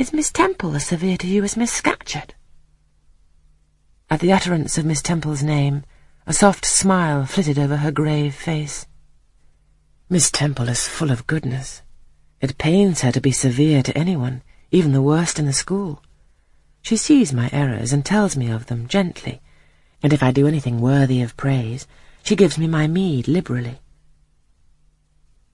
Is Miss Temple as severe to you as Miss Scatcherd? At the utterance of Miss Temple's name, a soft smile flitted over her grave face. Miss Temple is full of goodness. It pains her to be severe to anyone, even the worst in the school. She sees my errors and tells me of them gently, and if I do anything worthy of praise, she gives me my meed liberally.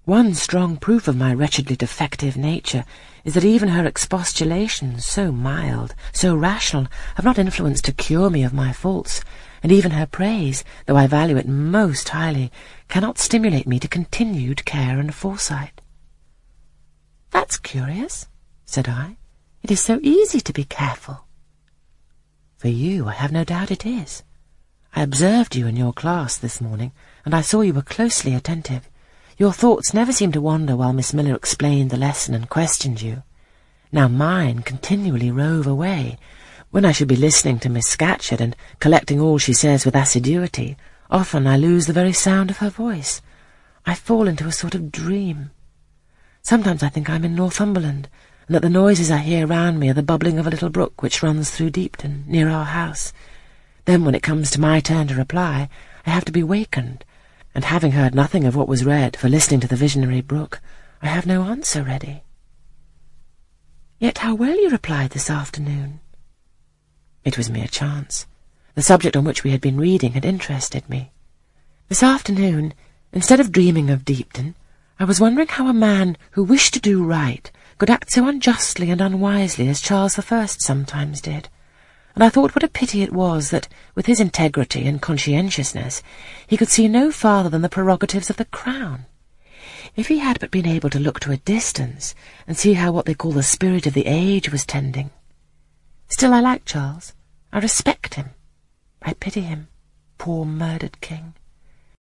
One strong proof of my wretchedly defective nature is that even her expostulations, so mild, so rational, have not influenced to cure me of my faults, and even her praise, though I value it most highly, cannot stimulate me to continued care and foresight. That's curious, said I. It is so easy to be careful. For you, I have no doubt it is. I observed you in your class this morning, and I saw you were closely attentive. Your thoughts never seemed to wander while Miss Miller explained the lesson and questioned you. Now mine continually rove away. When I should be listening to Miss Scatcherd and collecting all she says with assiduity, often I lose the very sound of her voice. I fall into a sort of dream. Sometimes I think I'm in Northumberland, and that the noises I hear round me are the bubbling of a little brook which runs through Deepden, near our house. Then when it comes to my turn to reply, I have to be wakened, and having heard nothing of what was read for listening to the visionary brook, I have no answer ready. Yet how well you replied this afternoon. It was mere chance. The subject on which we had been reading had interested me. This afternoon, instead of dreaming of Deepden, I was wondering how a man who wished to do right could act so unjustly and unwisely as Charles I sometimes did. And I thought what a pity it was that, with his integrity and conscientiousness, he could see no farther than the prerogatives of the crown. If he had but been able to look to a distance and see how what they call the spirit of the age was tending. Still, I like Charles. I respect him. I pity him, poor murdered king.